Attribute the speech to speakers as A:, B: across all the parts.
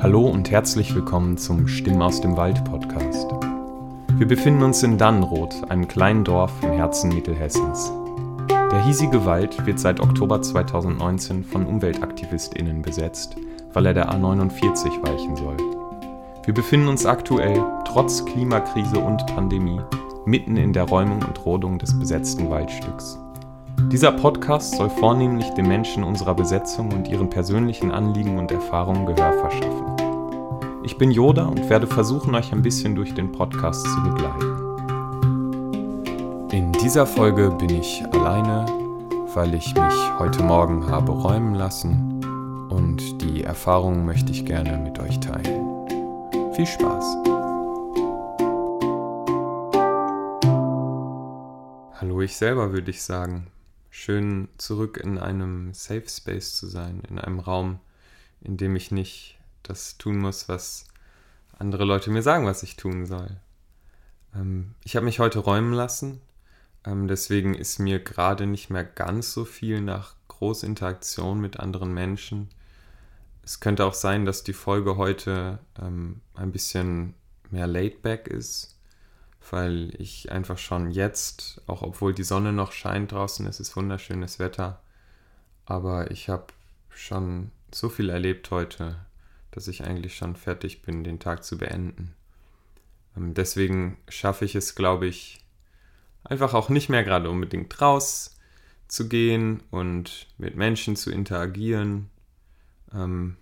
A: Hallo und herzlich willkommen zum Stimmen aus dem Wald Podcast. Wir befinden uns in Dannenroth, einem kleinen Dorf im Herzen Mittelhessens. Der hiesige Wald wird seit Oktober 2019 von UmweltaktivistInnen besetzt, weil er der A49 weichen soll. Wir befinden uns aktuell, trotz Klimakrise und Pandemie, mitten in der Räumung und Rodung des besetzten Waldstücks. Dieser Podcast soll vornehmlich den Menschen unserer Besetzung und ihren persönlichen Anliegen und Erfahrungen Gehör verschaffen. Ich bin Yoda und werde versuchen, euch ein bisschen durch den Podcast zu begleiten. In dieser Folge bin ich alleine, weil ich mich heute Morgen habe räumen lassen und die Erfahrungen möchte ich gerne mit euch teilen. Viel Spaß! Hallo ich selber würde ich sagen schön zurück in einem Safe Space zu sein, in einem Raum, in dem ich nicht das tun muss, was andere Leute mir sagen, was ich tun soll. Ähm, ich habe mich heute räumen lassen, ähm, deswegen ist mir gerade nicht mehr ganz so viel nach Großinteraktion mit anderen Menschen. Es könnte auch sein, dass die Folge heute ähm, ein bisschen mehr laid back ist weil ich einfach schon jetzt, auch obwohl die Sonne noch scheint draußen, es ist wunderschönes Wetter, aber ich habe schon so viel erlebt heute, dass ich eigentlich schon fertig bin, den Tag zu beenden. Ähm, deswegen schaffe ich es, glaube ich, einfach auch nicht mehr gerade unbedingt raus zu gehen und mit Menschen zu interagieren, ähm,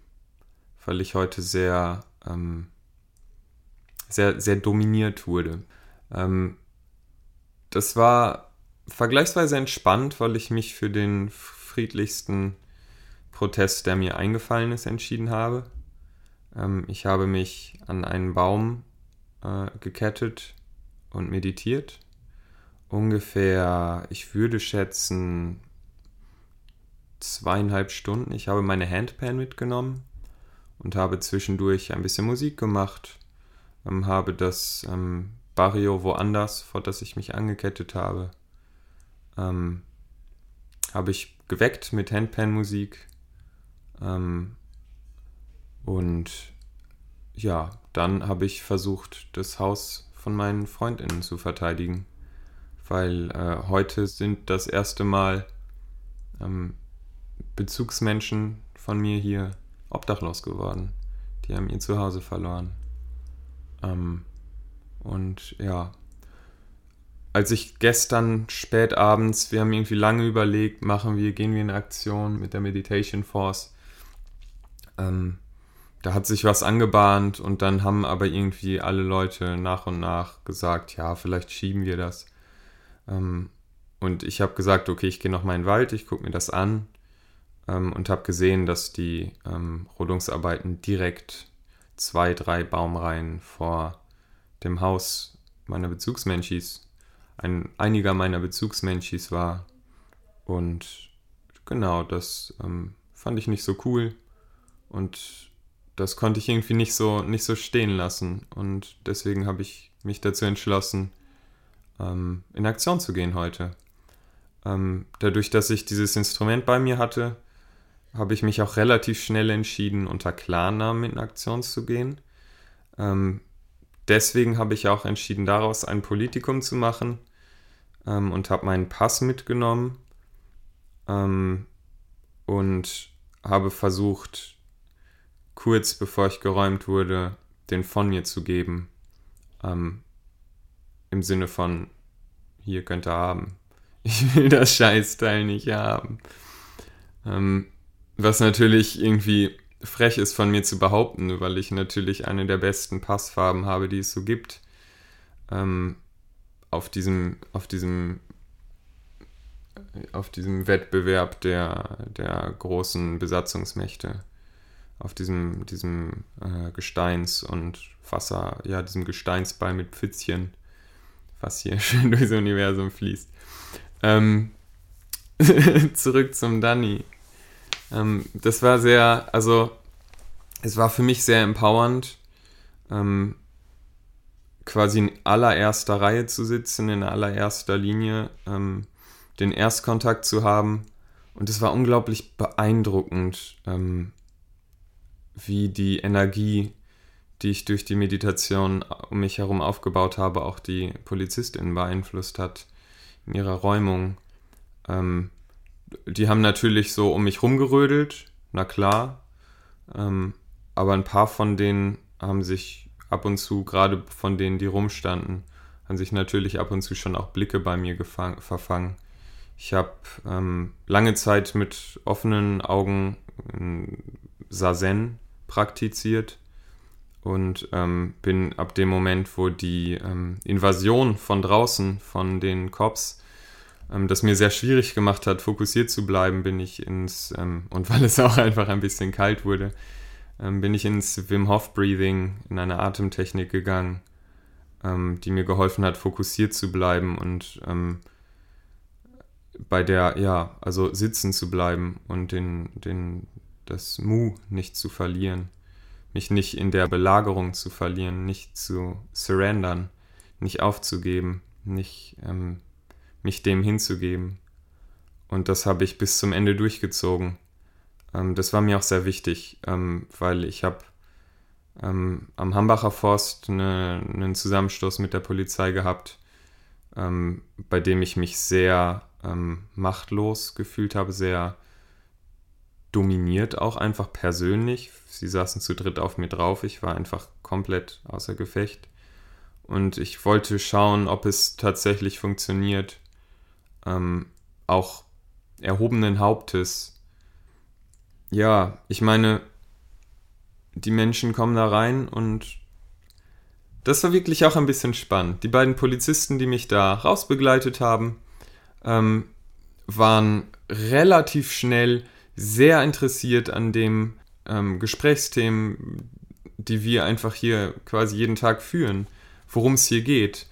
A: weil ich heute sehr, ähm, sehr, sehr dominiert wurde. Ähm, das war vergleichsweise entspannt, weil ich mich für den friedlichsten Protest, der mir eingefallen ist, entschieden habe. Ähm, ich habe mich an einen Baum äh, gekettet und meditiert. Ungefähr, ich würde schätzen, zweieinhalb Stunden. Ich habe meine Handpan mitgenommen und habe zwischendurch ein bisschen Musik gemacht, ähm, habe das ähm, Barrio woanders, vor das ich mich angekettet habe, ähm, habe ich geweckt mit Handpan-Musik. Ähm, und ja, dann habe ich versucht, das Haus von meinen Freundinnen zu verteidigen, weil äh, heute sind das erste Mal ähm, Bezugsmenschen von mir hier obdachlos geworden. Die haben ihr Zuhause verloren. Ähm, und ja, als ich gestern spät abends, wir haben irgendwie lange überlegt, machen wir, gehen wir in Aktion mit der Meditation Force. Ähm, da hat sich was angebahnt und dann haben aber irgendwie alle Leute nach und nach gesagt, ja, vielleicht schieben wir das. Ähm, und ich habe gesagt, okay, ich gehe noch mal in den Wald, ich gucke mir das an ähm, und habe gesehen, dass die ähm, Rodungsarbeiten direkt zwei, drei Baumreihen vor dem Haus meiner Bezugsmenschis, ein, einiger meiner Bezugsmenschis war. Und genau, das ähm, fand ich nicht so cool. Und das konnte ich irgendwie nicht so, nicht so stehen lassen. Und deswegen habe ich mich dazu entschlossen, ähm, in Aktion zu gehen heute. Ähm, dadurch, dass ich dieses Instrument bei mir hatte, habe ich mich auch relativ schnell entschieden, unter Klarnamen in Aktion zu gehen. Ähm, deswegen habe ich auch entschieden, daraus ein Politikum zu machen ähm, und habe meinen Pass mitgenommen ähm, und habe versucht, kurz bevor ich geräumt wurde, den von mir zu geben. Ähm, Im Sinne von, hier könnt ihr haben. Ich will das Scheißteil nicht haben. Ähm, was natürlich irgendwie frech ist von mir zu behaupten, weil ich natürlich eine der besten Passfarben habe, die es so gibt. Ähm, auf diesem, auf diesem, auf diesem Wettbewerb der, der großen Besatzungsmächte, auf diesem, diesem äh, Gesteins- und Wasser, ja, diesem Gesteinsball mit Pfützchen, was hier schön durchs Universum fließt. Ähm, zurück zum Danny. Ähm, das war sehr, also es war für mich sehr empowernd, ähm, quasi in allererster Reihe zu sitzen, in allererster Linie ähm, den Erstkontakt zu haben. Und es war unglaublich beeindruckend, ähm, wie die Energie, die ich durch die Meditation um mich herum aufgebaut habe, auch die Polizistinnen beeinflusst hat in ihrer Räumung. Ähm, die haben natürlich so um mich rumgerödelt, na klar. Ähm, aber ein paar von denen haben sich ab und zu, gerade von denen, die rumstanden, haben sich natürlich ab und zu schon auch Blicke bei mir gefang, verfangen. Ich habe ähm, lange Zeit mit offenen Augen Sazen praktiziert und ähm, bin ab dem Moment, wo die ähm, Invasion von draußen, von den Cops, ähm, das mir sehr schwierig gemacht hat, fokussiert zu bleiben, bin ich ins, ähm, und weil es auch einfach ein bisschen kalt wurde, ähm, bin ich ins Wim Hof Breathing, in eine Atemtechnik gegangen, ähm, die mir geholfen hat, fokussiert zu bleiben und bei der, ja, also sitzen zu bleiben und den, den, das Mu nicht zu verlieren, mich nicht in der Belagerung zu verlieren, nicht zu surrendern, nicht aufzugeben, nicht ähm, mich dem hinzugeben. Und das habe ich bis zum Ende durchgezogen. Ähm, das war mir auch sehr wichtig, ähm, weil ich habe ähm, am Hambacher Forst eine, einen Zusammenstoß mit der Polizei gehabt, ähm, bei dem ich mich sehr ähm, machtlos gefühlt habe, sehr dominiert auch einfach persönlich. Sie saßen zu dritt auf mir drauf, ich war einfach komplett außer Gefecht. Und ich wollte schauen, ob es tatsächlich funktioniert, ähm, auch erhobenen Hauptes. Ja, ich meine, die Menschen kommen da rein und das war wirklich auch ein bisschen spannend. Die beiden Polizisten, die mich da rausbegleitet haben, ähm, waren relativ schnell sehr interessiert an dem ähm, Gesprächsthemen, die wir einfach hier quasi jeden Tag führen, worum es hier geht,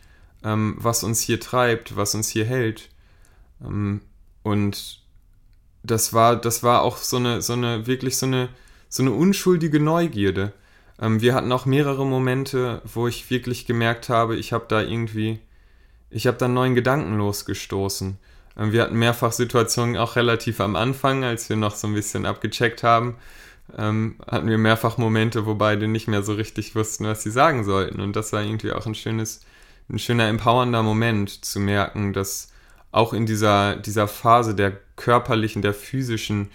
A: ähm, was uns hier treibt, was uns hier hält. Ähm, und das war, das war auch so eine, so eine, wirklich so eine, so eine unschuldige Neugierde. Ähm, wir hatten auch mehrere Momente, wo ich wirklich gemerkt habe, ich habe da irgendwie, ich habe da einen neuen Gedanken losgestoßen. Ähm, wir hatten mehrfach Situationen, auch relativ am Anfang, als wir noch so ein bisschen abgecheckt haben, hatten wir mehrfach Momente, wo beide nicht mehr so richtig wussten, was sie sagen sollten. Und das war irgendwie auch ein schönes, ein schöner, empowernder Moment zu merken, dass auch in dieser, dieser Phase der körperlichen, der physischen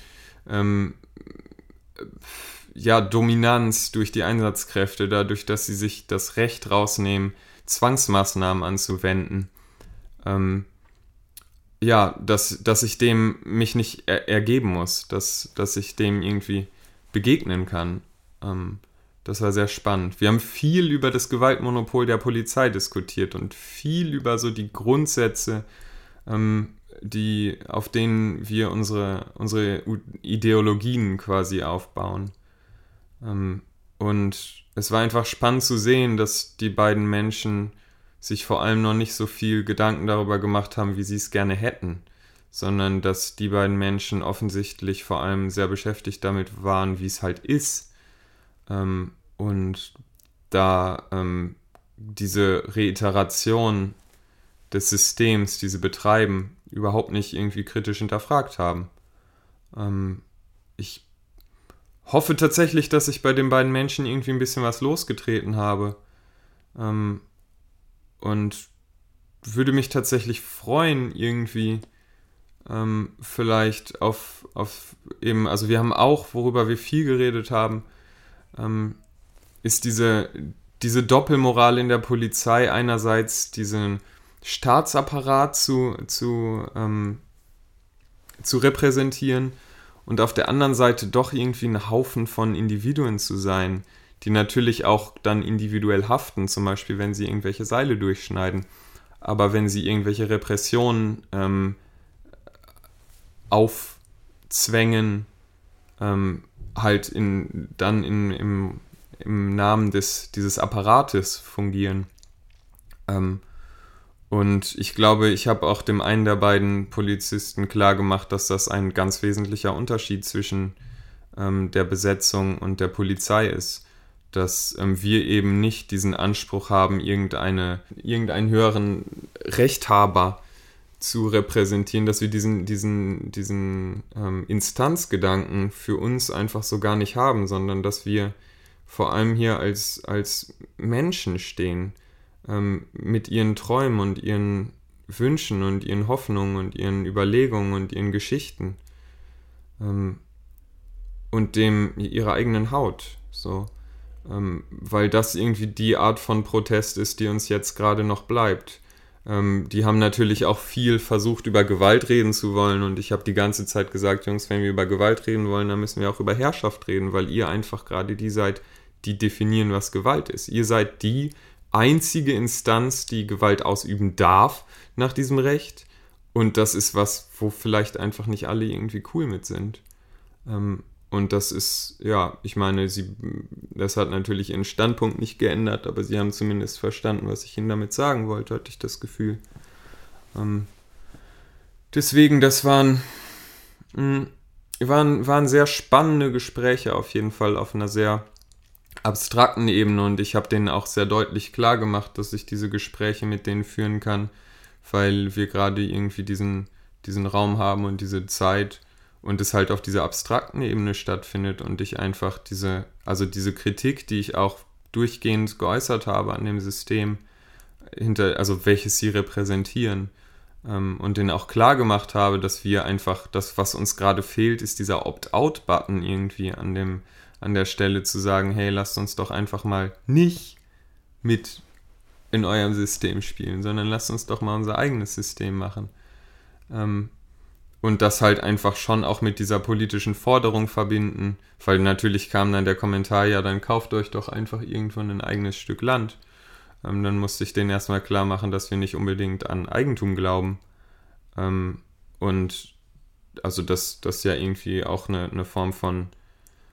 A: ähm, ja, Dominanz durch die Einsatzkräfte, dadurch, dass sie sich das Recht rausnehmen, Zwangsmaßnahmen anzuwenden, ähm, ja, dass, dass ich dem mich nicht er ergeben muss, dass, dass ich dem irgendwie begegnen kann. Ähm, das war sehr spannend. Wir haben viel über das Gewaltmonopol der Polizei diskutiert und viel über so die Grundsätze, ähm, die, auf denen wir unsere, unsere Ideologien quasi aufbauen. Ähm, und es war einfach spannend zu sehen, dass die beiden Menschen sich vor allem noch nicht so viel Gedanken darüber gemacht haben, wie sie es gerne hätten, sondern dass die beiden Menschen offensichtlich vor allem sehr beschäftigt damit waren, wie es halt ist. Ähm, und da ähm, diese Reiteration des Systems, diese Betreiben, überhaupt nicht irgendwie kritisch hinterfragt haben. Ähm, ich hoffe tatsächlich, dass ich bei den beiden Menschen irgendwie ein bisschen was losgetreten habe. Ähm, und würde mich tatsächlich freuen, irgendwie ähm, vielleicht auf, auf eben, also wir haben auch, worüber wir viel geredet haben, ähm, ist diese, diese Doppelmoral in der Polizei einerseits diesen Staatsapparat zu, zu, ähm, zu repräsentieren und auf der anderen Seite doch irgendwie ein Haufen von Individuen zu sein, die natürlich auch dann individuell haften, zum Beispiel wenn sie irgendwelche Seile durchschneiden. Aber wenn sie irgendwelche Repressionen ähm, aufzwängen, ähm, halt in, dann in, im, im Namen des, dieses Apparates fungieren. Ähm, und ich glaube, ich habe auch dem einen der beiden Polizisten klar gemacht, dass das ein ganz wesentlicher Unterschied zwischen ähm, der Besetzung und der Polizei ist. Dass ähm, wir eben nicht diesen Anspruch haben, irgendeine, irgendeinen höheren Rechthaber zu repräsentieren, dass wir diesen, diesen, diesen ähm, Instanzgedanken für uns einfach so gar nicht haben, sondern dass wir vor allem hier als, als Menschen stehen, ähm, mit ihren Träumen und ihren Wünschen und ihren Hoffnungen und ihren Überlegungen und ihren Geschichten ähm, und dem ihrer eigenen Haut. So. Ähm, weil das irgendwie die Art von Protest ist, die uns jetzt gerade noch bleibt ähm, die haben natürlich auch viel versucht, über Gewalt reden zu wollen. Und ich habe die ganze Zeit gesagt, Jungs, wenn wir über Gewalt reden wollen, dann müssen wir auch über Herrschaft reden, weil ihr einfach gerade die seid, die definieren, was Gewalt ist. Ihr seid die einzige Instanz, die Gewalt ausüben darf nach diesem Recht. Und das ist was, wo vielleicht einfach nicht alle irgendwie cool mit sind. Ähm, und das ist, ja, ich meine, sie, das hat natürlich ihren Standpunkt nicht geändert, aber sie haben zumindest verstanden, was ich ihnen damit sagen wollte, hatte ich das Gefühl. Ähm, deswegen, das waren, mh, hm, waren, waren sehr spannende Gespräche auf jeden Fall auf einer sehr abstrakten Ebene und ich habe denen auch sehr deutlich klar gemacht, dass ich diese Gespräche mit denen führen kann, weil wir gerade irgendwie diesen, diesen Raum haben und diese Zeit und es halt auf dieser abstrakten Ebene stattfindet und ich einfach diese, also diese Kritik, die ich auch durchgehend geäußert habe an dem System, hinter, also welches sie repräsentieren ähm, und denen auch klar gemacht habe, dass wir einfach, das, was uns gerade fehlt, ist dieser Opt-out-Button irgendwie an dem, an der Stelle zu sagen, hey, lasst uns doch einfach mal nicht mit in eurem System spielen, sondern lasst uns doch mal unser eigenes System machen. Ähm, und das halt einfach schon auch mit dieser politischen Forderung verbinden, weil natürlich kam dann der Kommentar, ja, dann kauft euch doch einfach irgendwo ein eigenes Stück Land. Ähm, dann musste ich denen erstmal klar machen, dass wir nicht unbedingt an Eigentum glauben. Ähm, und also, dass das ja irgendwie auch eine, eine Form von,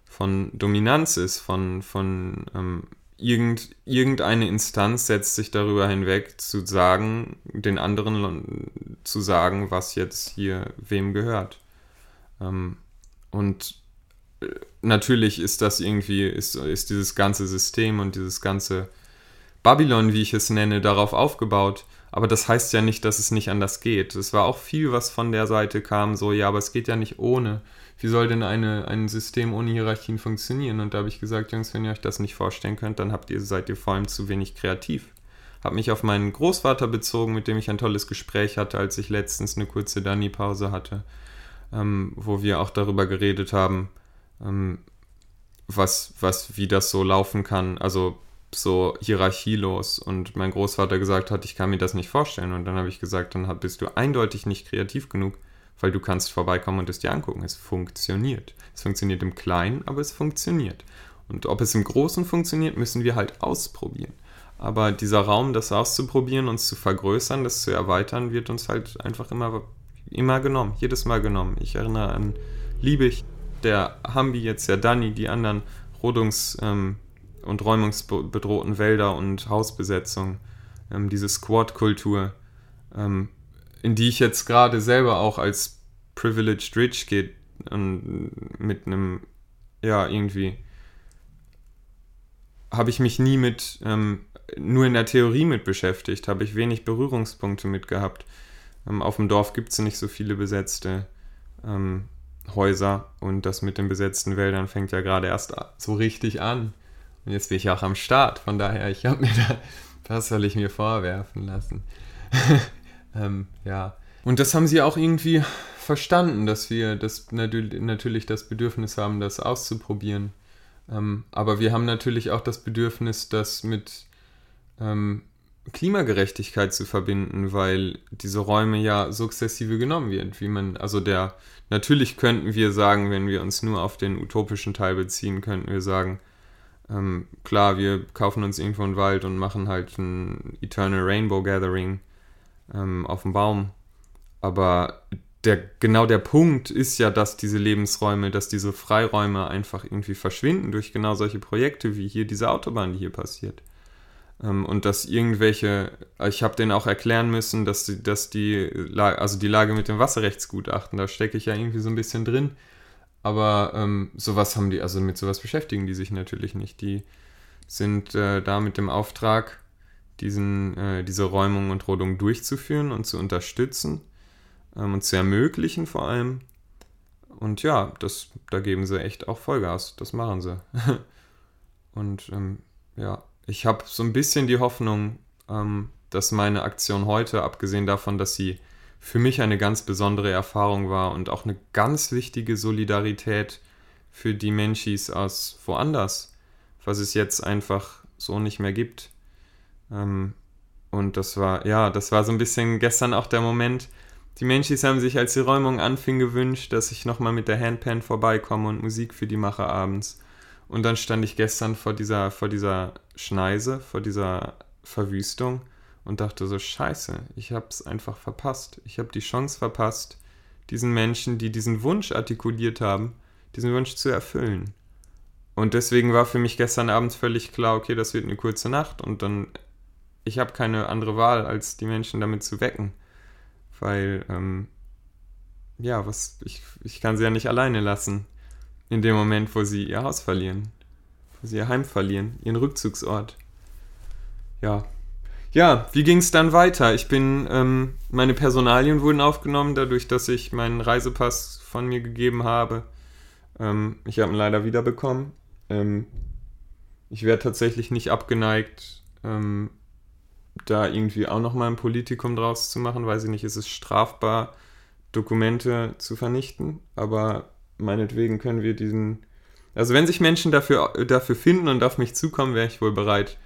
A: von Dominanz ist, von, von ähm, irgend, irgendeine Instanz setzt sich darüber hinweg, zu sagen, den anderen zu sagen, was jetzt hier wem gehört. Ähm, und äh, natürlich ist das irgendwie, ist, ist dieses ganze System und dieses ganze Babylon, wie ich es nenne, darauf aufgebaut. Aber das heißt ja nicht, dass es nicht anders geht. Es war auch viel, was von der Seite kam, so, ja, aber es geht ja nicht ohne wie soll denn eine, ein System ohne Hierarchien funktionieren? Und da habe ich gesagt, Jungs, wenn ihr euch das nicht vorstellen könnt, dann habt ihr, seid ihr vor allem zu wenig kreativ. Habe mich auf meinen Großvater bezogen, mit dem ich ein tolles Gespräch hatte, als ich letztens eine kurze Dani-Pause hatte, ähm, wo wir auch darüber geredet haben, ähm, was, was, wie das so laufen kann, also so hierarchielos. Und mein Großvater gesagt hat, ich kann mir das nicht vorstellen. Und dann habe ich gesagt, dann bist du eindeutig nicht kreativ genug weil du kannst vorbeikommen und es dir angucken. Es funktioniert. Es funktioniert im Kleinen, aber es funktioniert. Und ob es im Großen funktioniert, müssen wir halt ausprobieren. Aber dieser Raum, das auszuprobieren, uns zu vergrößern, das zu erweitern, wird uns halt einfach immer, immer genommen, jedes Mal genommen. Ich erinnere an Liebig, der Hambi, jetzt ja Danny, die anderen Rodungs- ähm, und räumungsbedrohten Wälder und Hausbesetzung, ähm, diese Squad-Kultur. Ähm, in die ich jetzt gerade selber auch als privileged rich geht und mit einem, ja, irgendwie habe ich mich nie mit, ähm, nur in der Theorie mit beschäftigt, habe ich wenig Berührungspunkte mit gehabt. Ähm, auf dem Dorf gibt es nicht so viele besetzte ähm, Häuser und das mit den besetzten Wäldern fängt ja gerade erst so richtig an. Und jetzt bin ich auch am Start, von daher, ich habe mir da, was soll ich mir vorwerfen lassen? Ähm, ja. Und das haben sie auch irgendwie verstanden, dass wir das natürlich das Bedürfnis haben, das auszuprobieren. Ähm, aber wir haben natürlich auch das Bedürfnis, das mit ähm, Klimagerechtigkeit zu verbinden, weil diese Räume ja sukzessive genommen werden. Wie man, also der, natürlich könnten wir sagen, wenn wir uns nur auf den utopischen Teil beziehen, könnten wir sagen, ähm, klar, wir kaufen uns irgendwo einen Wald und machen halt ein Eternal Rainbow Gathering ähm, auf dem Baum. Aber der, genau der Punkt ist ja, dass diese Lebensräume, dass diese Freiräume einfach irgendwie verschwinden durch genau solche Projekte wie hier diese Autobahn, die hier passiert. Ähm, und dass irgendwelche, ich habe denen auch erklären müssen, dass die, dass die, also die Lage mit dem Wasserrechtsgutachten, da stecke ich ja irgendwie so ein bisschen drin. Aber ähm, sowas haben die, also mit sowas beschäftigen die sich natürlich nicht. Die sind äh, da mit dem Auftrag, diesen, äh, diese Räumung und Rodung durchzuführen und zu unterstützen. ähm, und zu ermöglichen vor allem. Und ja, das, da geben sie echt auch Vollgas. Das machen sie. und ähm, ja, ich habe so ein bisschen die Hoffnung, ähm, dass meine Aktion heute, abgesehen davon, dass sie für mich eine ganz besondere Erfahrung war und auch eine ganz wichtige Solidarität für die Menschis aus woanders, was es jetzt einfach so nicht mehr gibt. Ähm, und das war, ja, das war so ein bisschen gestern auch der Moment. Die Menschis haben sich, als die Räumung anfing, gewünscht, dass ich nochmal mit der Handpan vorbeikomme und Musik für die mache abends. Und dann stand ich gestern vor dieser, vor dieser Schneise, vor dieser Verwüstung und dachte so, scheiße, ich hab's einfach verpasst. Ich habe die Chance verpasst, diesen Menschen, die diesen Wunsch artikuliert haben, diesen Wunsch zu erfüllen. Und deswegen war für mich gestern Abend völlig klar, okay, das wird eine kurze Nacht und dann, ich habe keine andere Wahl, als die Menschen damit zu wecken. Weil, ähm, ja, was, ich, ich kann sie ja nicht alleine lassen. In dem Moment, wo sie ihr Haus verlieren. Wo sie ihr Heim verlieren, ihren Rückzugsort. Ja. Ja, wie ging es dann weiter? Ich bin, ähm, meine Personalien wurden aufgenommen, dadurch, dass ich meinen Reisepass von mir gegeben habe. Ähm, ich habe ihn leider wiederbekommen. Ähm, ich wäre tatsächlich nicht abgeneigt, ähm, da irgendwie auch nochmal ein Politikum draus zu machen. Weiß ich nicht, ist es strafbar, Dokumente zu vernichten, aber meinetwegen können wir diesen. Also wenn sich Menschen dafür, dafür finden und auf mich zukommen, wäre ich wohl bereit,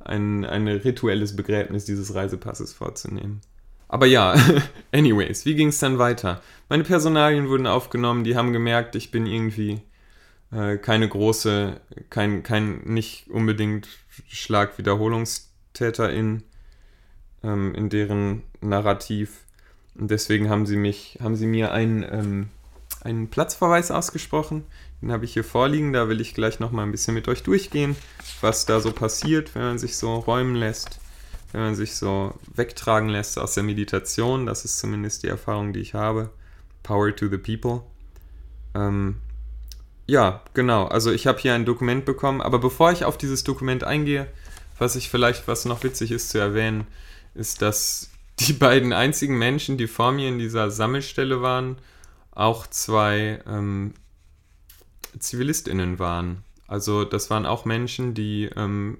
A: ein, ein rituelles Begräbnis dieses Reisepasses vorzunehmen. Aber ja, anyways, wie ging es dann weiter? Meine Personalien wurden aufgenommen, die haben gemerkt, ich bin irgendwie äh, keine große, kein, kein nicht unbedingt Schlagwiederholungstäterin ähm, in deren Narrativ. Und deswegen haben sie mich, haben sie mir einen, ähm, einen Platzverweis ausgesprochen. Den habe ich hier vorliegen, da will ich gleich nochmal ein bisschen mit euch durchgehen, was da so passiert, wenn man sich so räumen lässt, wenn man sich so wegtragen lässt aus der Meditation. Das ist zumindest die Erfahrung, die ich habe. Power to the people. Ähm, ja, genau. Also ich habe hier ein Dokument bekommen, aber bevor ich auf dieses Dokument eingehe, was ich vielleicht, was noch witzig ist zu erwähnen, ist, dass die beiden einzigen Menschen, die vor mir in dieser Sammelstelle waren, auch zwei ähm, ZivilistInnen waren. Also das waren auch Menschen, die ähm,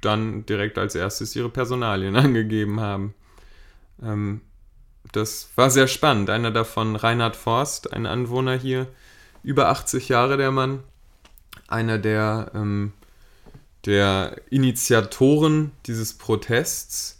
A: dann direkt als erstes ihre Personalien angegeben haben. Ähm, das war sehr spannend. Einer davon, Reinhard Forst, ein Anwohner hier, über 80 Jahre der Mann, einer der, ähm, der Initiatoren dieses Protests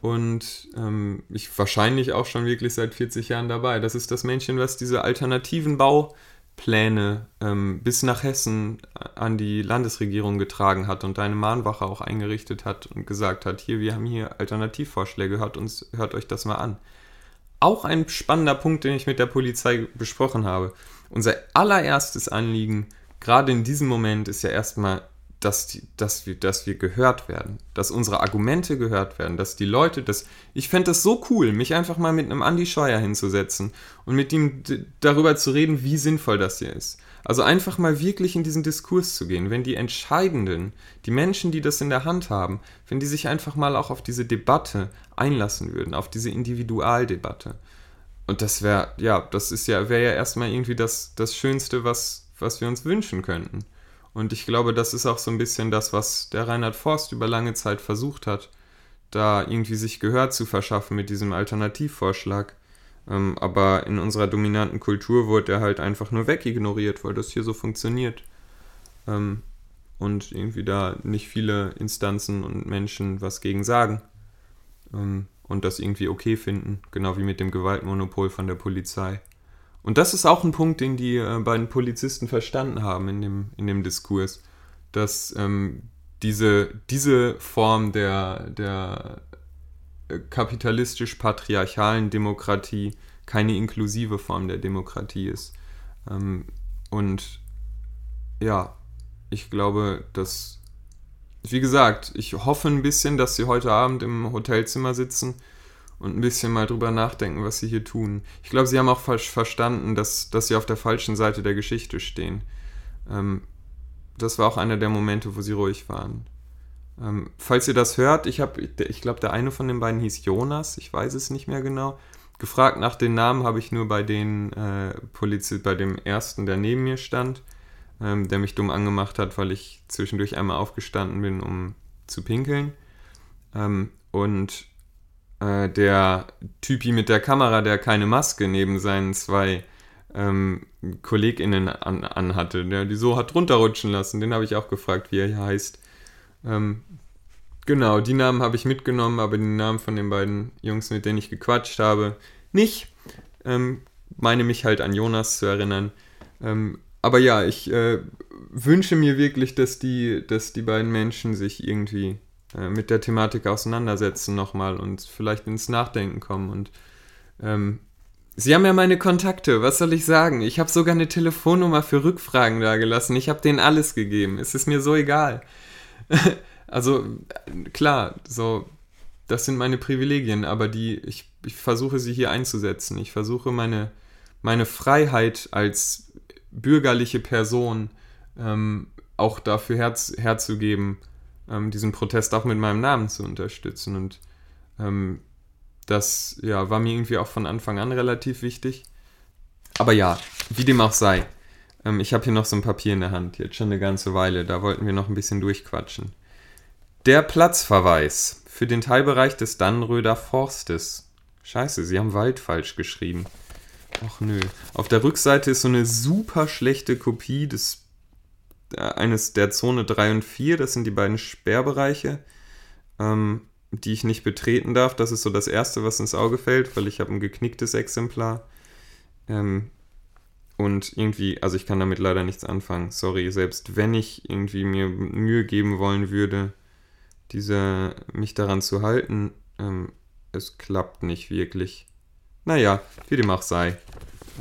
A: und ähm, ich wahrscheinlich auch schon wirklich seit 40 Jahren dabei. Das ist das Männchen, was diese alternativen Baupläne ähm, bis nach Hessen an die Landesregierung getragen hat und eine Mahnwache auch eingerichtet hat und gesagt hat, hier, wir haben hier Alternativvorschläge, hört, uns, hört euch das mal an. Auch ein spannender Punkt, den ich mit der Polizei besprochen habe. Unser allererstes Anliegen, gerade in diesem Moment, ist ja erstmal dass, die, dass, wir, dass wir gehört werden, dass unsere Argumente gehört werden, dass die Leute, das, ich fände das so cool, mich einfach mal mit einem Andy Scheuer hinzusetzen und mit ihm darüber zu reden, wie sinnvoll das hier ist. Also einfach mal wirklich in diesen Diskurs zu gehen, wenn die Entscheidenden, die Menschen, die das in der Hand haben, wenn die sich einfach mal auch auf diese Debatte einlassen würden, auf diese Individualdebatte. Und das wäre, ja, das ist ja, wäre ja erstmal irgendwie das, das Schönste, was, was wir uns wünschen könnten. Und ich glaube, das ist auch so ein bisschen das, was der Reinhard Forst über lange Zeit versucht hat, da irgendwie sich Gehör zu verschaffen mit diesem Alternativvorschlag. Ähm, aber in unserer dominanten Kultur wurde er halt einfach nur wegignoriert, weil das hier so funktioniert. Ähm, und irgendwie da nicht viele Instanzen und Menschen was gegen sagen. Ähm, und das irgendwie okay finden, genau wie mit dem Gewaltmonopol von der Polizei. Und das ist auch ein Punkt, den die äh, beiden Polizisten verstanden haben in dem, in dem Diskurs, dass ähm, diese, diese Form der, der äh, kapitalistisch-patriarchalen Demokratie keine inklusive Form der Demokratie ist. Ähm, und ja, ich glaube, dass, wie gesagt, ich hoffe ein bisschen, dass sie heute Abend im Hotelzimmer sitzen und ein bisschen mal drüber nachdenken, was sie hier tun. Ich glaube, sie haben auch falsch verstanden, dass, dass sie auf der falschen Seite der Geschichte stehen. Ähm, das war auch einer der Momente, wo sie ruhig waren. Ähm, falls ihr das hört, ich habe, ich glaube, der eine von den beiden hieß Jonas, ich weiß es nicht mehr genau. gefragt nach den Namen habe ich nur bei den äh, Polizi bei dem ersten, der neben mir stand, ähm, der mich dumm angemacht hat, weil ich zwischendurch einmal aufgestanden bin, um zu pinkeln. Ähm, und äh, der Typi mit der Kamera, der keine Maske neben seinen zwei ähm, KollegInnen an, anhatte, der die so hat runterrutschen lassen, den habe ich auch gefragt, wie er hier heißt. Ähm, genau, die Namen habe ich mitgenommen, aber die Namen von den beiden Jungs, mit denen ich gequatscht habe, nicht. Ähm, meine mich halt an Jonas zu erinnern. Ähm, aber ja, ich äh, wünsche mir wirklich, dass die, dass die beiden Menschen sich irgendwie äh, mit der Thematik auseinandersetzen nochmal und vielleicht ins Nachdenken kommen. Und ähm, sie haben ja meine Kontakte, was soll ich sagen? Ich habe sogar eine Telefonnummer für Rückfragen da gelassen. Ich habe denen alles gegeben. Es ist mir so egal. also klar, so das sind meine Privilegien, aber die ich, ich versuche sie hier einzusetzen. Ich versuche meine meine Freiheit als bürgerliche Person ähm, auch dafür herz, herzugeben, ähm, diesen Protest auch mit meinem Namen zu unterstützen. Und ähm, das ja, war mir irgendwie auch von Anfang an relativ wichtig. Aber ja, wie dem auch sei. Ähm, ich habe hier noch so ein Papier in der Hand, jetzt schon eine ganze Weile. Da wollten wir noch ein bisschen durchquatschen. Der Platzverweis für den Teilbereich des Dannröder Forstes. Scheiße, sie haben Wald falsch geschrieben. Ach nö. Auf der Rückseite ist so eine super schlechte Kopie des eines der Zone 3 und 4, das sind die beiden Sperrbereiche, ähm, die ich nicht betreten darf. Das ist so das Erste, was ins Auge fällt, weil ich habe ein geknicktes Exemplar. Ähm, und irgendwie, also ich kann damit leider nichts anfangen. Sorry, selbst wenn ich irgendwie mir Mühe geben wollen würde, diese, mich daran zu halten, ähm, es klappt nicht wirklich. Naja, wie dem auch sei.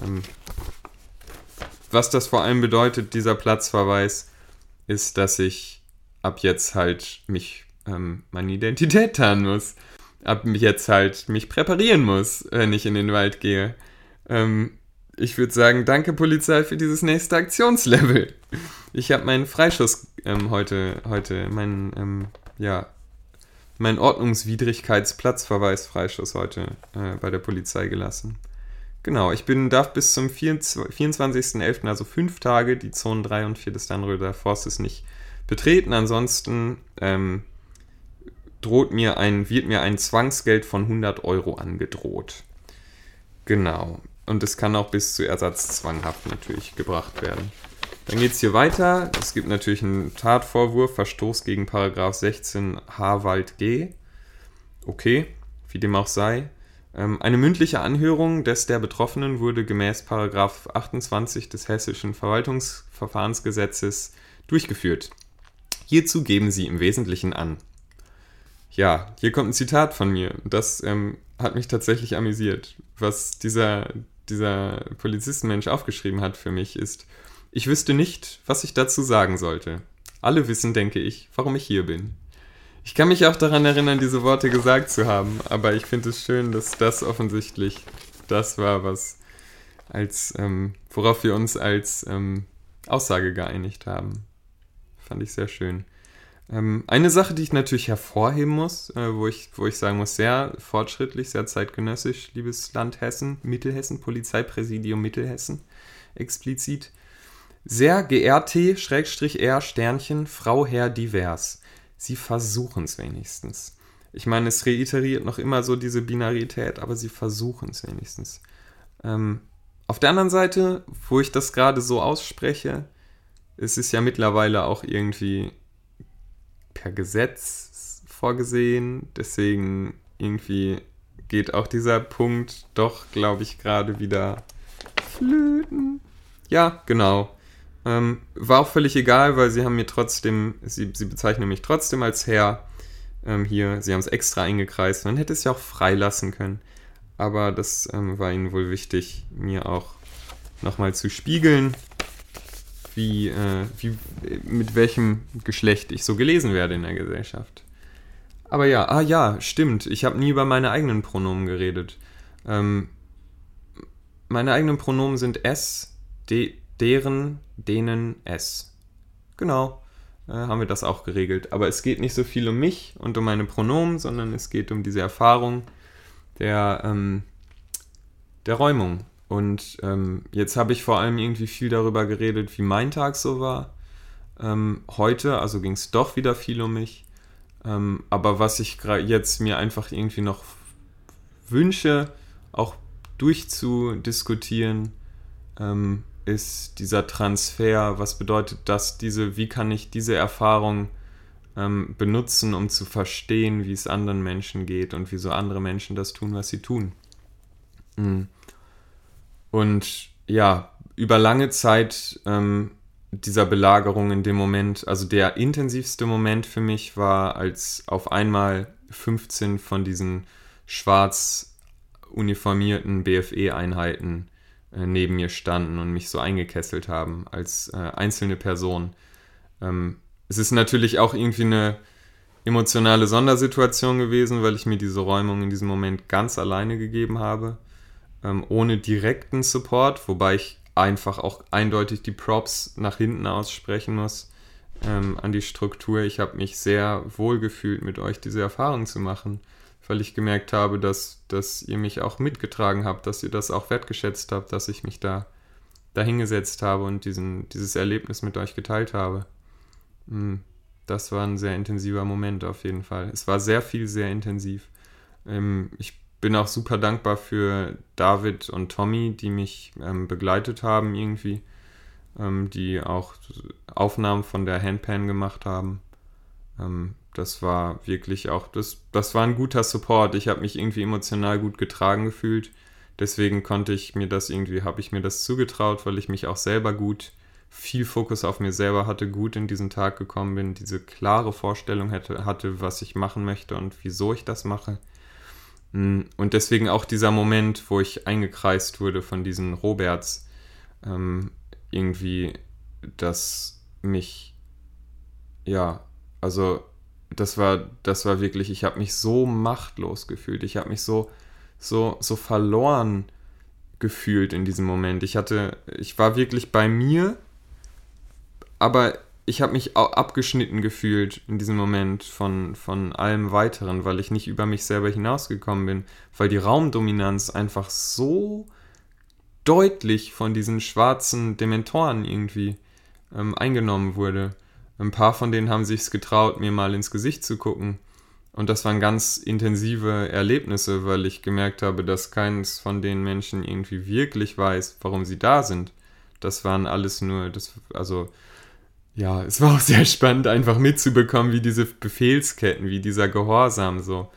A: Ähm, was das vor allem bedeutet, dieser Platzverweis, ist, dass ich ab jetzt halt mich ähm, meine Identität tarnen muss. Ab jetzt halt mich präparieren muss, wenn ich in den Wald gehe. Ähm, ich würde sagen, danke Polizei für dieses nächste Aktionslevel. Ich habe meinen Freischuss ähm, heute, heute, meinen, ähm, ja, meinen Ordnungswidrigkeitsplatzverweis-Freischuss heute äh, bei der Polizei gelassen. Genau, ich bin, darf bis zum 24.11., also fünf Tage, die Zonen 3 und 4 des Dannröder Forstes nicht betreten. Ansonsten ähm, droht mir ein, wird mir ein Zwangsgeld von 100 Euro angedroht. Genau. Und es kann auch bis zu Ersatzzwanghaft natürlich gebracht werden. Dann geht es hier weiter. Es gibt natürlich einen Tatvorwurf, Verstoß gegen Paragraph 16 H Wald G. Okay, wie dem auch sei. Ähm, eine mündliche Anhörung des der Betroffenen wurde gemäß 28 des Hessischen Verwaltungsverfahrensgesetzes durchgeführt. Hierzu geben sie im Wesentlichen an. Ja, hier kommt ein Zitat von mir. Das ähm, hat mich tatsächlich amüsiert. Was dieser, dieser Polizistenmensch aufgeschrieben hat für mich ist, ich wüsste nicht, was ich dazu sagen sollte. Alle wissen, denke ich, warum ich hier bin. Ich kann mich auch daran erinnern, diese Worte gesagt zu haben, aber ich finde es schön, dass das offensichtlich das war, was als ähm, worauf wir uns als ähm, Aussage geeinigt haben. Fand ich sehr schön. Ähm, eine Sache, die ich natürlich hervorheben muss, äh, wo, ich, wo ich sagen muss, sehr fortschrittlich, sehr zeitgenössisch, liebes Land Hessen, Mittelhessen, Polizeipräsidium Mittelhessen, explizit. Sehr geehrte, Schrägstrich R, Sternchen, Frau Herr divers sie versuchen es wenigstens. Ich meine, es reiteriert noch immer so diese Binarität, aber sie versuchen es wenigstens. Ähm, auf der anderen Seite, wo ich das gerade so ausspreche, ist es ja mittlerweile auch irgendwie per Gesetz vorgesehen. Deswegen irgendwie geht auch dieser Punkt doch, glaube ich, gerade wieder flöten. Ja, genau. Ähm, war auch völlig egal, weil sie haben mir trotzdem, sie, sie bezeichnen mich trotzdem als Herr. Ähm, hier, sie haben es extra eingekreist. Man hätte es ja auch freilassen können. Aber das ähm, war ihnen wohl wichtig, mir auch nochmal zu spiegeln, wie, äh, wie, mit welchem Geschlecht ich so gelesen werde in der Gesellschaft. Aber ja, ah ja, stimmt. Ich habe nie über meine eigenen Pronomen geredet. Ähm, meine eigenen Pronomen sind S, D, deren, denen, es. Genau, äh, haben wir das auch geregelt. Aber es geht nicht so viel um mich und um meine Pronomen, sondern es geht um diese Erfahrung der, ähm, der Räumung. Und ähm, jetzt habe ich vor allem irgendwie viel darüber geredet, wie mein Tag so war. Ähm, heute, also ging es doch wieder viel um mich. Ähm, aber was ich jetzt mir einfach irgendwie noch wünsche, auch durchzudiskutieren, ähm, ist dieser Transfer. Was bedeutet das? Diese, wie kann ich diese Erfahrung ähm, benutzen, um zu verstehen, wie es anderen Menschen geht und wieso andere Menschen das tun, was sie tun? Mhm. Und ja, über lange Zeit ähm, dieser Belagerung in dem Moment, also der intensivste Moment für mich war, als auf einmal 15 von diesen schwarz uniformierten BFE-Einheiten neben mir standen und mich so eingekesselt haben als äh, einzelne Person. Ähm, es ist natürlich auch irgendwie eine emotionale Sondersituation gewesen, weil ich mir diese Räumung in diesem Moment ganz alleine gegeben habe ähm, ohne direkten Support, wobei ich einfach auch eindeutig die Props nach hinten aussprechen muss ähm, an die Struktur. Ich habe mich sehr wohl gefühlt, mit euch diese Erfahrung zu machen, weil ich gemerkt habe, dass, dass ihr mich auch mitgetragen habt, dass ihr das auch wertgeschätzt habt, dass ich mich da dahingesetzt habe und diesen, dieses Erlebnis mit euch geteilt habe. Hm, das war ein sehr intensiver Moment auf jeden Fall. Es war sehr viel, sehr intensiv. Ähm, ich bin auch super dankbar für David und Tommy, die mich ähm, begleitet haben irgendwie, ähm, die auch Aufnahmen von der Handpan gemacht haben. Ähm, das war wirklich auch, das, das war ein guter Support. Ich habe mich irgendwie emotional gut getragen gefühlt. Deswegen konnte ich mir das irgendwie, habe ich mir das zugetraut, weil ich mich auch selber gut, viel Fokus auf mir selber hatte, gut in diesen Tag gekommen bin, diese klare Vorstellung hätte, hatte, was ich machen möchte und wieso ich das mache. Mm, und deswegen auch dieser Moment, wo ich eingekreist wurde von diesen Roberts, ähm, irgendwie, dass mich, ja, also das war, das war wirklich, ich habe mich so machtlos gefühlt, ich habe mich so, so, so verloren gefühlt in diesem Moment. Ich hatte, ich war wirklich bei mir, aber ich habe mich abgeschnitten gefühlt in diesem Moment von, von allem Weiteren, weil ich nicht über mich selber hinausgekommen bin, weil die Raumdominanz einfach so deutlich von diesen schwarzen Dementoren irgendwie ähm, eingenommen wurde. Ein paar von denen haben sich es getraut, mir mal ins Gesicht zu gucken. Und das waren ganz intensive Erlebnisse, weil ich gemerkt habe, dass keines von den Menschen irgendwie wirklich weiß, warum sie da sind. Das waren alles nur, das, also ja, es war auch sehr spannend, einfach mitzubekommen, wie diese Befehlsketten, wie dieser Gehorsam so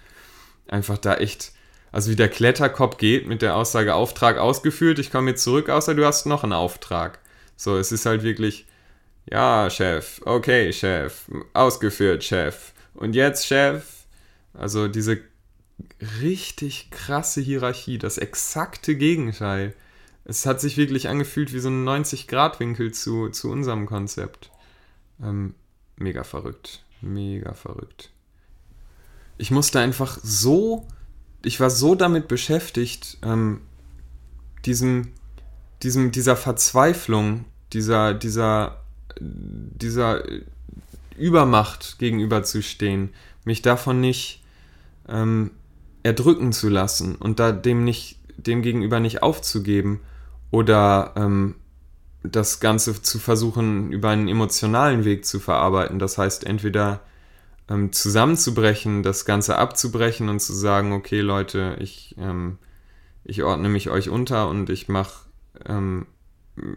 A: einfach da echt, also wie der Kletterkopf geht mit der Aussage Auftrag ausgeführt, ich komme jetzt zurück, außer du hast noch einen Auftrag. So, es ist halt wirklich, ja, Chef, okay, Chef, ausgeführt, Chef. Und jetzt, Chef, also diese richtig krasse Hierarchie, das exakte Gegenteil. Es hat sich wirklich angefühlt wie so ein 90-Grad-Winkel zu, zu unserem Konzept. Ähm, mega verrückt. Mega verrückt. Ich musste einfach so, ich war so damit beschäftigt, ähm, diesem, diesem, dieser Verzweiflung, dieser, dieser, dieser Übermacht gegenüberzustehen, mich davon nicht ähm, erdrücken zu lassen und da dem nicht, dem gegenüber nicht aufzugeben oder ähm, das Ganze zu versuchen, über einen emotionalen Weg zu verarbeiten. Das heißt, entweder ähm, zusammenzubrechen, das Ganze abzubrechen und zu sagen, okay Leute, ich, ähm, ich ordne mich euch unter und ich mache, ähm,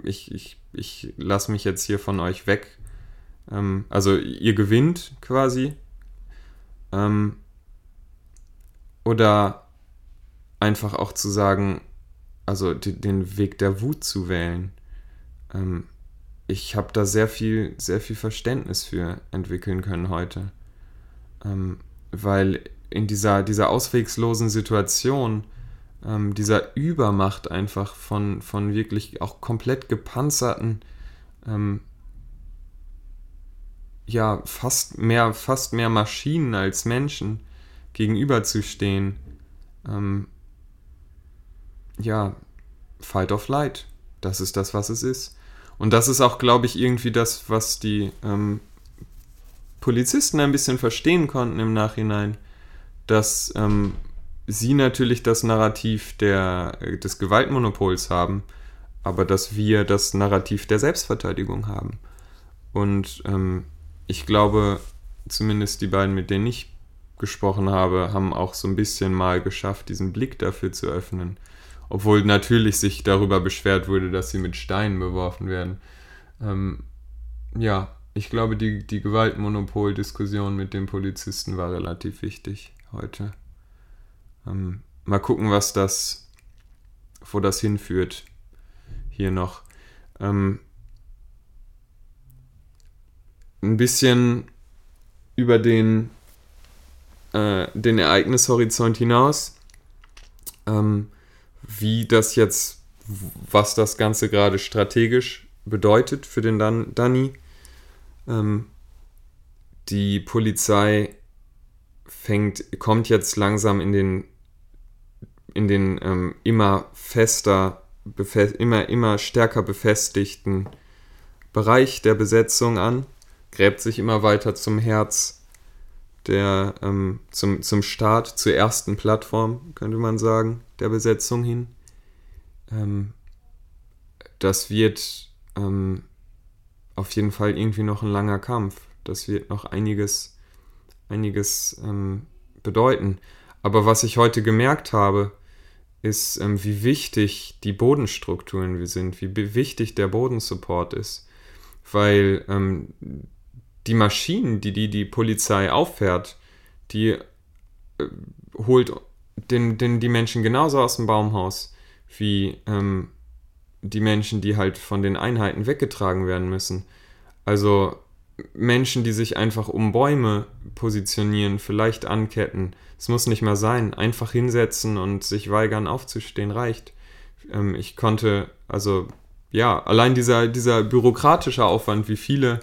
A: ich, ich, ich lasse mich jetzt hier von euch weg. Ähm, also ihr gewinnt quasi. Ähm, oder einfach auch zu sagen, also den Weg der Wut zu wählen ähm, ich habe da sehr viel, sehr viel Verständnis für entwickeln können heute. Ähm, weil in dieser, dieser auswegslosen Situation, ähm, dieser Übermacht einfach von, von wirklich auch komplett gepanzerten, ähm, ja, fast mehr, fast mehr Maschinen als Menschen gegenüberzustehen, ähm, ja, Fight or Flight. Das ist das, was es ist. Und das ist auch, glaube ich, irgendwie das, was die ähm, Polizisten ein bisschen verstehen konnten im Nachhinein, dass ähm, sie natürlich das Narrativ der, des Gewaltmonopols haben, aber dass wir das Narrativ der Selbstverteidigung haben. Und ähm, ich glaube, zumindest die beiden, mit denen ich gesprochen habe, haben auch so ein bisschen mal geschafft, diesen Blick dafür zu öffnen. Obwohl natürlich sich darüber beschwert wurde, dass sie mit Steinen beworfen werden. Ähm, ja, ich glaube, die, die Gewaltmonopol-Diskussion mit den Polizisten war relativ wichtig heute. Ähm, mal gucken, was das, wo das hinführt. Hier noch. Ähm, ein bisschen über den, äh, den Ereignishorizont hinaus. Ähm, wie das jetzt, was das Ganze gerade strategisch bedeutet für den Dan Danny. Ähm, die Polizei fängt, kommt jetzt langsam in den, in den ähm, immer fester, immer, immer stärker befestigten Bereich der Besetzung an, gräbt sich immer weiter zum Herz der, ähm, zum, zum Start, zur ersten Plattform, könnte man sagen, der Besetzung hin. Ähm, das wird ähm, auf jeden Fall irgendwie noch ein langer Kampf. Das wird noch einiges, einiges ähm, bedeuten. Aber was ich heute gemerkt habe, ist, ähm, wie wichtig die Bodenstrukturen sind, wie wichtig der Bodensupport ist. Weil ähm, die Maschinen, die die, die Polizei auffährt, die äh, holt den, den, die Menschen genauso aus dem Baumhaus wie ähm, die Menschen, die halt von den Einheiten weggetragen werden müssen. Also Menschen, die sich einfach um Bäume positionieren, vielleicht anketten. Es muss nicht mehr sein. Einfach hinsetzen und sich weigern aufzustehen reicht. Ähm, ich konnte, also ja, allein dieser, dieser bürokratische Aufwand, wie viele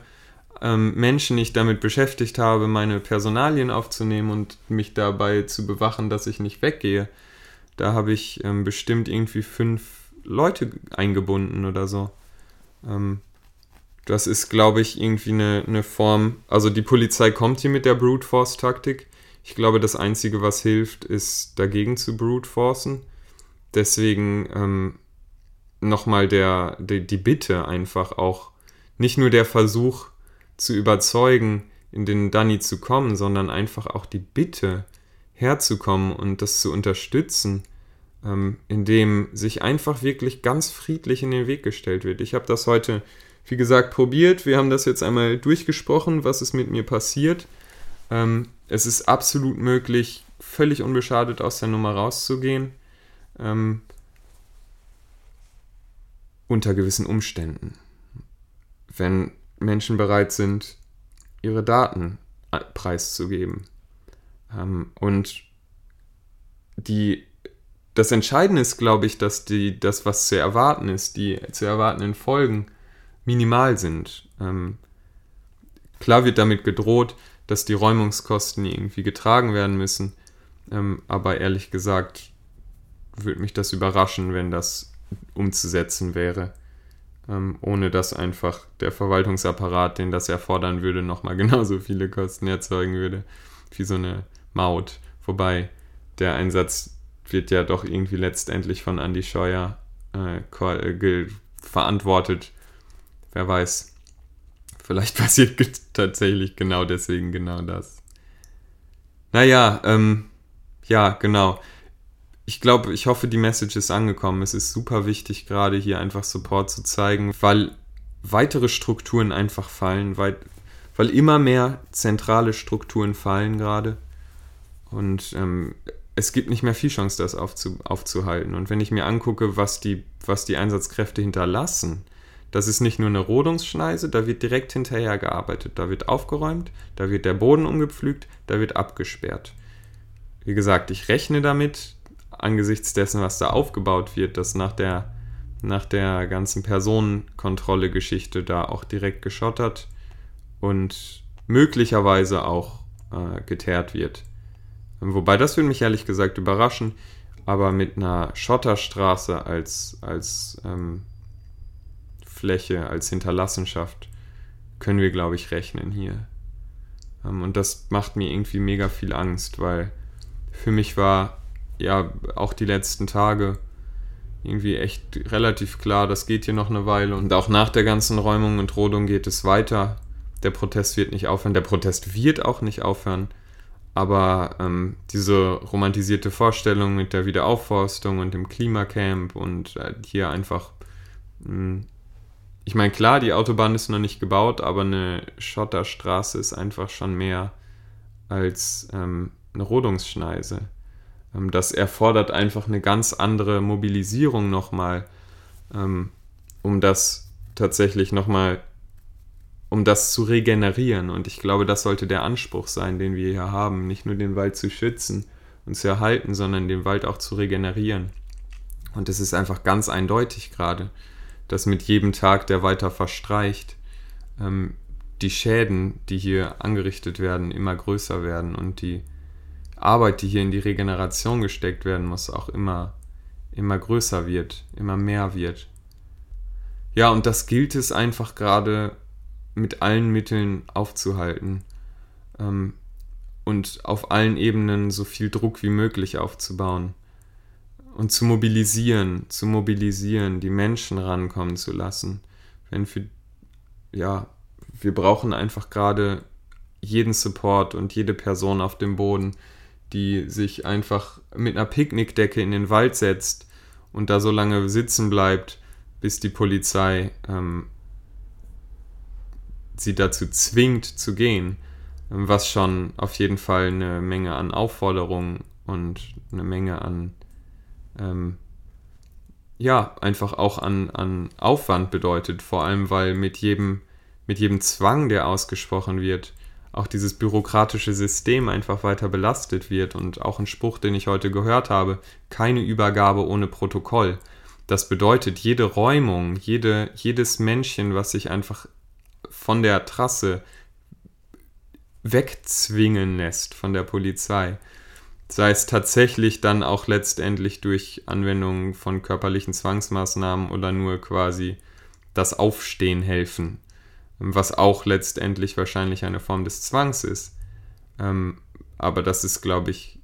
A: ähm, Menschen ich damit beschäftigt habe, meine Personalien aufzunehmen und mich dabei zu bewachen, dass ich nicht weggehe. Da habe ich ähm, bestimmt irgendwie fünf Leute eingebunden oder so. Ähm, das ist, glaube ich, irgendwie eine, eine Form. Also die Polizei kommt hier mit der Brute Force Taktik. Ich glaube, das Einzige, was hilft, ist dagegen zu Brute Forcen. Deswegen ähm, nochmal der, die, die Bitte einfach auch, nicht nur der Versuch, zu überzeugen, in den Danny zu kommen, sondern einfach auch die Bitte herzukommen und das zu unterstützen, ähm, indem sich einfach wirklich ganz friedlich in den Weg gestellt wird. Ich habe das heute, wie gesagt, probiert. Wir haben das jetzt einmal durchgesprochen, was ist mit mir passiert. Ähm, es ist absolut möglich, völlig unbeschadet aus der Nummer rauszugehen. Ähm, unter gewissen Umständen. Wenn Menschen bereit sind, ihre Daten preiszugeben. Ähm, und die, das Entscheidende ist, glaube ich, dass die, das, was zu erwarten ist, die zu erwartenden Folgen minimal sind. Ähm, klar wird damit gedroht, dass die Räumungskosten irgendwie getragen werden müssen, ähm, aber ehrlich gesagt würde mich das überraschen, wenn das umzusetzen wäre ähm, ohne dass einfach der Verwaltungsapparat, den das erfordern würde, nochmal genauso viele Kosten erzeugen würde wie so eine Maut. Wobei der Einsatz wird ja doch irgendwie letztendlich von Andy Scheuer äh, äh verantwortet. Wer weiß. Vielleicht passiert tatsächlich genau deswegen genau das. Naja, ähm, ja, genau ich glaube, ich hoffe, die Message ist angekommen. Es ist super wichtig, gerade hier einfach Support zu zeigen, weil weitere Strukturen einfach fallen, weil, weil immer mehr zentrale Strukturen fallen gerade. Und ähm, es gibt nicht mehr viel Chance, das aufzu, aufzuhalten. Und wenn ich mir angucke, was die, was die Einsatzkräfte hinterlassen, das ist nicht nur eine Rodungsschneise, da wird direkt hinterher gearbeitet. Da wird aufgeräumt, da wird der Boden umgepflügt, da wird abgesperrt. Wie gesagt, ich rechne damit, angesichts dessen, was da aufgebaut wird, dass nach der, nach der ganzen Personenkontrolle-Geschichte da auch direkt geschottert und möglicherweise auch äh, geteert wird. Wobei das würde mich ehrlich gesagt überraschen, aber mit einer Schotterstraße als, als ähm, Fläche, als Hinterlassenschaft können wir, glaube ich, rechnen hier. Ähm, und das macht mir irgendwie mega viel Angst, weil für mich war ja auch die letzten Tage irgendwie echt relativ klar, das geht hier noch eine Weile und auch nach der ganzen Räumung und Rodung geht es weiter. Der Protest wird nicht aufhören, der Protest wird auch nicht aufhören, aber ähm, diese romantisierte Vorstellung mit der Wiederaufforstung und dem Klimacamp und äh, hier einfach, mh, hm, ich meine, klar, die Autobahn ist noch nicht gebaut, aber eine Schotterstraße ist einfach schon mehr als ähm, eine Rodungsschneise. Ähm, das erfordert einfach eine ganz andere Mobilisierung nochmal, ähm, um das tatsächlich nochmal, um das zu regenerieren. Und ich glaube, das sollte der Anspruch sein, den wir hier haben. Nicht nur den Wald zu schützen und zu erhalten, sondern den Wald auch zu regenerieren. Und es ist einfach ganz eindeutig gerade, dass mit jedem Tag, der weiter verstreicht, ähm, die Schäden, die hier angerichtet werden, immer größer werden und die Arbeit, die hier in die Regeneration gesteckt werden muss, auch immer, immer größer wird, immer mehr wird. Ja, und das gilt es einfach gerade mit allen Mitteln aufzuhalten ähm, und auf allen Ebenen so viel Druck wie möglich aufzubauen und zu mobilisieren, zu mobilisieren, die Menschen rankommen zu lassen. Wenn für, ja, wir brauchen einfach gerade jeden Support und jede Person auf dem Boden, die sich einfach mit einer Picknickdecke in den Wald setzt und da so lange sitzen bleibt, bis die Polizei ähm, sie dazu zwingt zu gehen, was schon auf jeden Fall eine Menge an Aufforderungen und eine Menge an, ähm, ja, einfach auch an, an Aufwand bedeutet, vor allem weil mit jedem, mit jedem Zwang, der ausgesprochen wird, auch dieses bürokratische System einfach weiter belastet wird. Und auch ein Spruch, den ich heute gehört habe, keine Übergabe ohne Protokoll. Das bedeutet, jede Räumung, jede, jedes Männchen, was sich einfach von der Trasse wegzwingen lässt von der Polizei, sei es tatsächlich dann auch letztendlich durch Anwendung von körperlichen Zwangsmaßnahmen oder nur quasi das Aufstehen helfen was auch letztendlich wahrscheinlich eine Form des Zwangs ist. Ähm, aber das ist, glaube ich,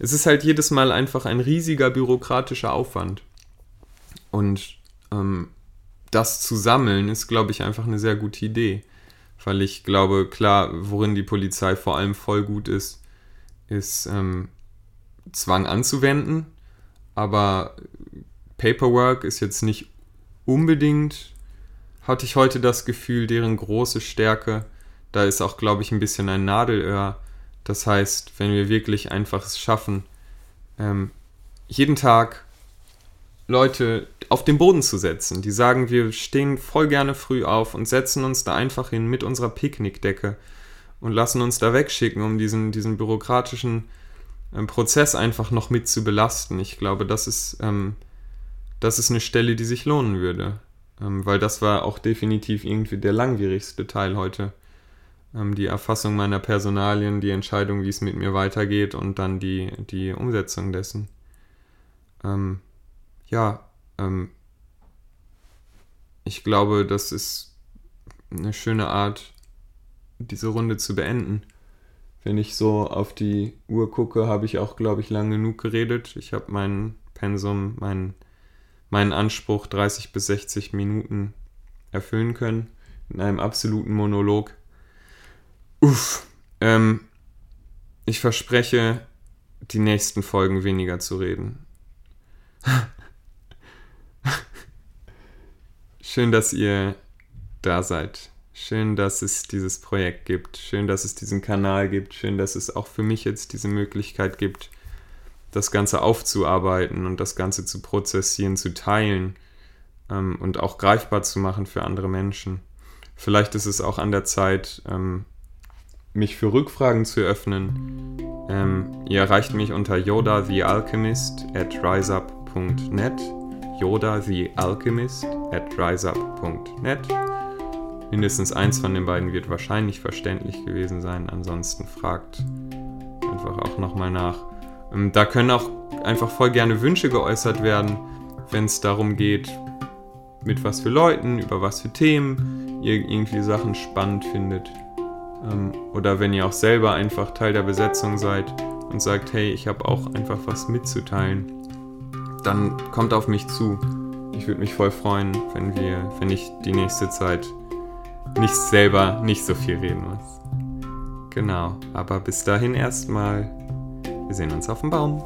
A: es ist halt jedes Mal einfach ein riesiger bürokratischer Aufwand. Und ähm, das zu sammeln ist, glaube ich, einfach eine sehr gute Idee. Weil ich glaube, klar, worin die Polizei vor allem voll gut ist, ist ähm, Zwang anzuwenden. Aber Paperwork ist jetzt nicht unbedingt hatte ich heute das Gefühl, deren große Stärke, da ist auch, glaube ich, ein bisschen ein Nadelöhr. Das heißt, wenn wir wirklich einfach es schaffen, ähm, jeden Tag Leute auf den Boden zu setzen, die sagen, wir stehen voll gerne früh auf und setzen uns da einfach hin mit unserer Picknickdecke und lassen uns da wegschicken, um diesen, diesen bürokratischen ähm, Prozess einfach noch mit zu belasten. Ich glaube, das ist, ähm, das ist eine Stelle, die sich lohnen würde. Ähm, weil das war auch definitiv irgendwie der langwierigste Teil heute. Ähm, die Erfassung meiner Personalien, die Entscheidung, wie es mit mir weitergeht und dann die, die Umsetzung dessen. Ähm, ja, ich glaube, das ist eine schöne Art, diese Runde zu beenden. Wenn ich so auf die Uhr gucke, habe ich auch, glaube ich, lang genug geredet. Ich habe mein Pensum, mein meinen Anspruch 30 bis 60 Minuten erfüllen können. In einem absoluten Monolog. Uff. Ähm, ich verspreche, die nächsten Folgen weniger zu reden. Schön, dass ihr da seid. Schön, dass es dieses Projekt gibt. Schön, dass es diesen Kanal gibt. Schön, dass es auch für mich jetzt diese Möglichkeit gibt, das Ganze aufzuarbeiten und das Ganze zu prozessieren, zu teilen ähm, und auch greifbar zu machen für andere Menschen. Vielleicht ist es auch an der Zeit, ähm, mich für Rückfragen zu öffnen. Ähm, ihr erreicht mich unter Yoda the Alchemist at riseup.net. Yoda the Alchemist at riseup.net. Mindestens eins von den beiden wird wahrscheinlich verständlich gewesen sein. Ansonsten fragt einfach auch nochmal nach. Ähm, da können auch einfach voll gerne Wünsche geäußert werden, wenn es darum geht, mit was für Leuten, über was für Themen ihr irgendwie Sachen spannend findet. Ähm, oder wenn ihr auch selber einfach Teil der Besetzung seid und sagt, hey, ich habe auch einfach was mitzuteilen, dann kommt auf mich zu. Ich würde mich voll freuen, wenn wir, wenn ich die nächste Zeit nicht selber nicht so viel reden muss. Genau, aber bis dahin erstmal. Wir sehen uns auf dem Baum.